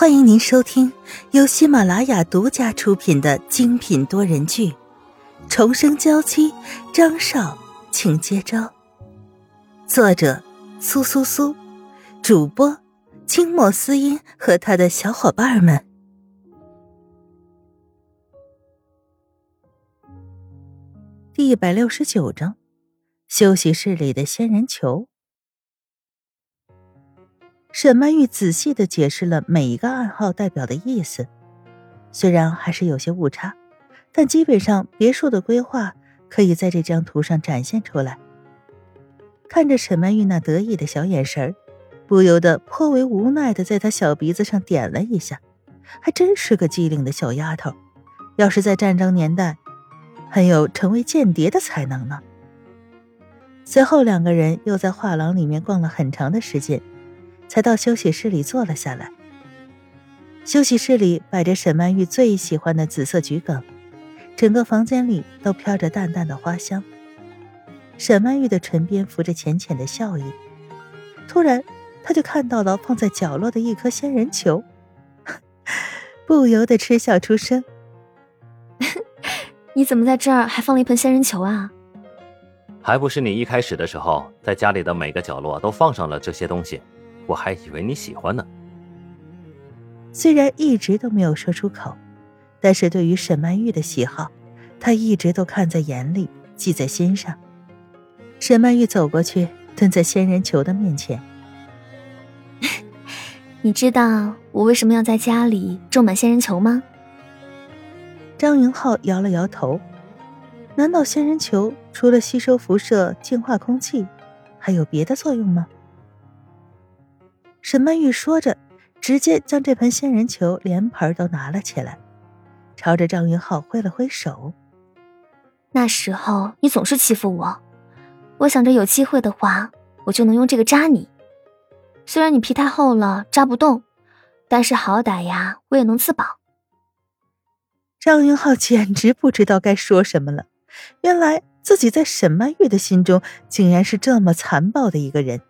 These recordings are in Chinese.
欢迎您收听由喜马拉雅独家出品的精品多人剧《重生娇妻》，张少，请接招。作者：苏苏苏，主播：清墨思音和他的小伙伴们。第一百六十九章：休息室里的仙人球。沈曼玉仔细的解释了每一个暗号代表的意思，虽然还是有些误差，但基本上别墅的规划可以在这张图上展现出来。看着沈曼玉那得意的小眼神儿，不由得颇为无奈的在她小鼻子上点了一下，还真是个机灵的小丫头，要是在战争年代，很有成为间谍的才能呢。随后两个人又在画廊里面逛了很长的时间。才到休息室里坐了下来。休息室里摆着沈曼玉最喜欢的紫色桔梗，整个房间里都飘着淡淡的花香。沈曼玉的唇边浮着浅浅的笑意，突然，她就看到了放在角落的一颗仙人球，不由得嗤笑出声：“你怎么在这儿还放了一盆仙人球啊？还不是你一开始的时候在家里的每个角落都放上了这些东西。”我还以为你喜欢呢。虽然一直都没有说出口，但是对于沈曼玉的喜好，他一直都看在眼里，记在心上。沈曼玉走过去，蹲在仙人球的面前。你知道我为什么要在家里种满仙人球吗？张云浩摇了摇头。难道仙人球除了吸收辐射、净化空气，还有别的作用吗？沈曼玉说着，直接将这盆仙人球连盆都拿了起来，朝着张云浩挥了挥手。那时候你总是欺负我，我想着有机会的话，我就能用这个扎你。虽然你皮太厚了，扎不动，但是好歹呀，我也能自保。张云浩简直不知道该说什么了，原来自己在沈曼玉的心中，竟然是这么残暴的一个人。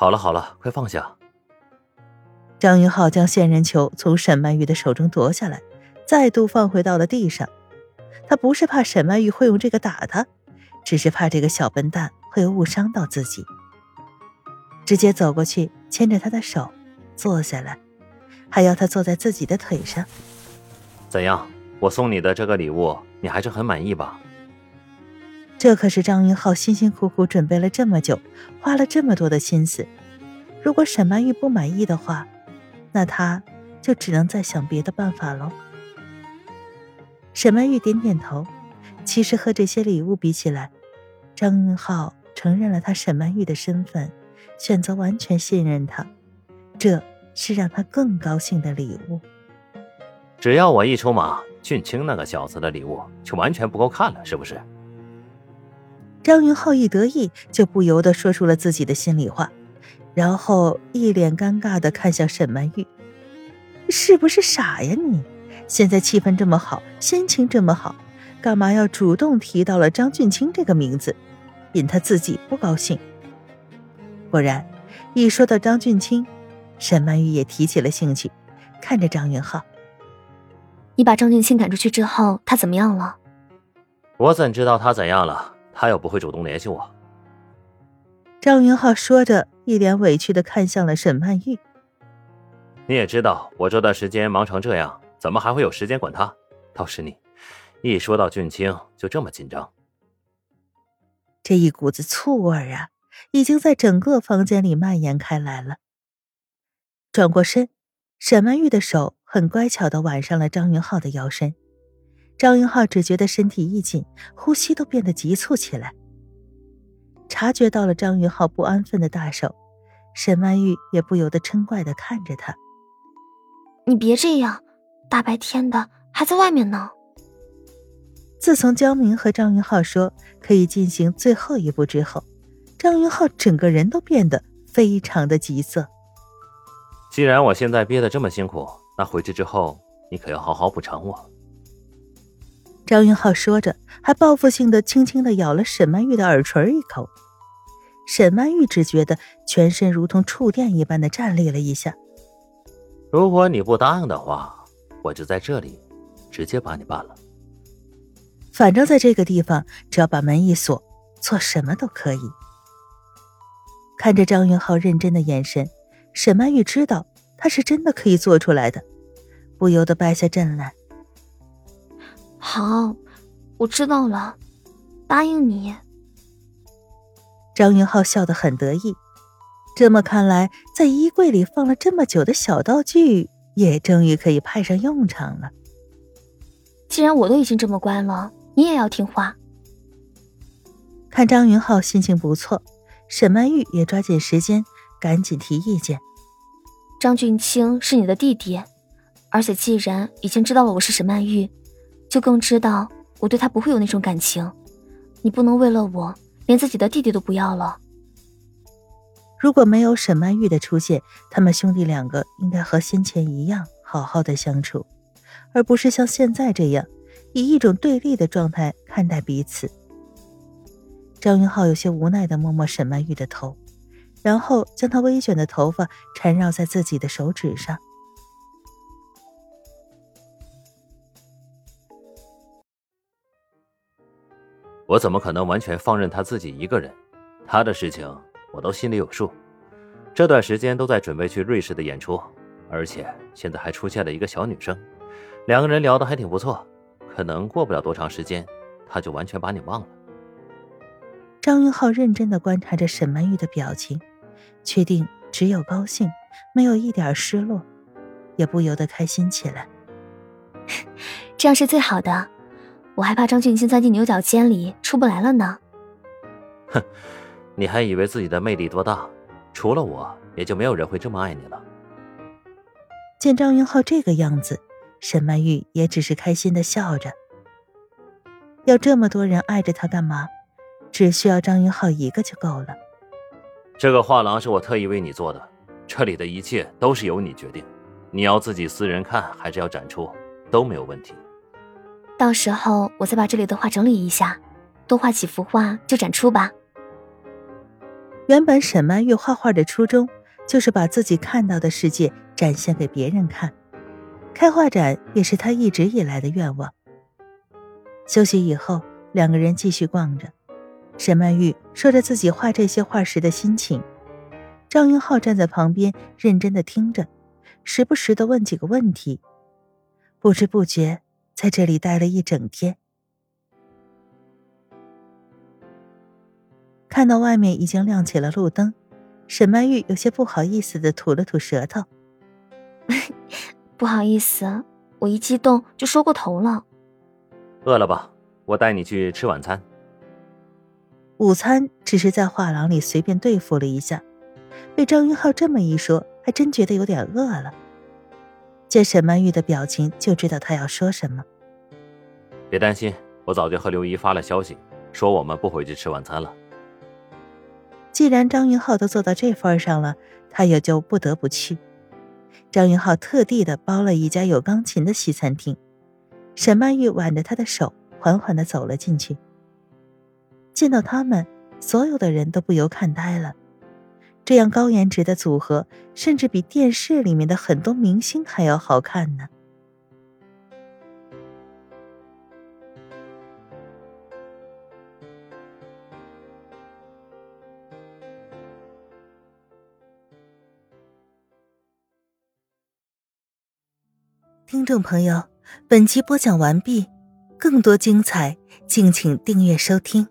好了好了，快放下！张云浩将仙人球从沈曼玉的手中夺下来，再度放回到了地上。他不是怕沈曼玉会用这个打他，只是怕这个小笨蛋会误伤到自己。直接走过去，牵着他的手，坐下来，还要他坐在自己的腿上。怎样？我送你的这个礼物，你还是很满意吧？这可是张云浩辛辛苦苦准备了这么久，花了这么多的心思。如果沈曼玉不满意的话，那他就只能再想别的办法喽。沈曼玉点点头。其实和这些礼物比起来，张云浩承认了他沈曼玉的身份，选择完全信任他，这是让他更高兴的礼物。只要我一出马，俊清那个小子的礼物就完全不够看了，是不是？张云浩一得意，就不由得说出了自己的心里话，然后一脸尴尬的看向沈曼玉：“是不是傻呀你？现在气氛这么好，心情这么好，干嘛要主动提到了张俊清这个名字，引他自己不高兴？”果然，一说到张俊清，沈曼玉也提起了兴趣，看着张云浩：“你把张俊清赶出去之后，他怎么样了？”“我怎知道他怎样了？”他又不会主动联系我。张云浩说着，一脸委屈的看向了沈曼玉。你也知道，我这段时间忙成这样，怎么还会有时间管他？倒是你，一说到俊清就这么紧张。这一股子醋味啊，已经在整个房间里蔓延开来了。转过身，沈曼玉的手很乖巧的挽上了张云浩的腰身。张云浩只觉得身体一紧，呼吸都变得急促起来。察觉到了张云浩不安分的大手，沈曼玉也不由得嗔怪的看着他：“你别这样，大白天的还在外面呢。”自从江明和张云浩说可以进行最后一步之后，张云浩整个人都变得非常的急色。既然我现在憋得这么辛苦，那回去之后你可要好好补偿我。张云浩说着，还报复性的轻轻的咬了沈曼玉的耳垂一口。沈曼玉只觉得全身如同触电一般的站立了一下。如果你不答应的话，我就在这里直接把你办了。反正，在这个地方，只要把门一锁，做什么都可以。看着张云浩认真的眼神，沈曼玉知道他是真的可以做出来的，不由得败下阵来。好，我知道了，答应你。张云浩笑得很得意。这么看来，在衣柜里放了这么久的小道具，也终于可以派上用场了。既然我都已经这么乖了，你也要听话。看张云浩心情不错，沈曼玉也抓紧时间，赶紧提意见。张俊清是你的弟弟，而且既然已经知道了我是沈曼玉，就更知道我对他不会有那种感情。你不能为了我，连自己的弟弟都不要了。如果没有沈曼玉的出现，他们兄弟两个应该和先前一样好好的相处，而不是像现在这样以一种对立的状态看待彼此。张云浩有些无奈的摸摸沈曼玉的头，然后将她微卷的头发缠绕在自己的手指上。我怎么可能完全放任他自己一个人？他的事情。我都心里有数，这段时间都在准备去瑞士的演出，而且现在还出现了一个小女生，两个人聊得还挺不错，可能过不了多长时间，他就完全把你忘了。张云浩认真的观察着沈曼玉的表情，确定只有高兴，没有一点失落，也不由得开心起来。这样是最好的，我还怕张俊清钻进牛角尖里出不来了呢。哼。你还以为自己的魅力多大？除了我，也就没有人会这么爱你了。见张云浩这个样子，沈曼玉也只是开心的笑着。要这么多人爱着他干嘛？只需要张云浩一个就够了。这个画廊是我特意为你做的，这里的一切都是由你决定。你要自己私人看，还是要展出，都没有问题。到时候我再把这里的画整理一下，多画几幅画就展出吧。原本沈曼玉画画的初衷，就是把自己看到的世界展现给别人看。开画展也是她一直以来的愿望。休息以后，两个人继续逛着。沈曼玉说着自己画这些画时的心情，张云浩站在旁边认真的听着，时不时的问几个问题。不知不觉，在这里待了一整天。看到外面已经亮起了路灯，沈曼玉有些不好意思的吐了吐舌头。不好意思，我一激动就说过头了。饿了吧？我带你去吃晚餐。午餐只是在画廊里随便对付了一下，被张云浩这么一说，还真觉得有点饿了。见沈曼玉的表情，就知道她要说什么。别担心，我早就和刘姨发了消息，说我们不回去吃晚餐了。既然张云浩都做到这份上了，他也就不得不去。张云浩特地的包了一家有钢琴的西餐厅，沈曼玉挽着他的手，缓缓的走了进去。见到他们，所有的人都不由看呆了。这样高颜值的组合，甚至比电视里面的很多明星还要好看呢。听众朋友，本集播讲完毕，更多精彩，敬请订阅收听。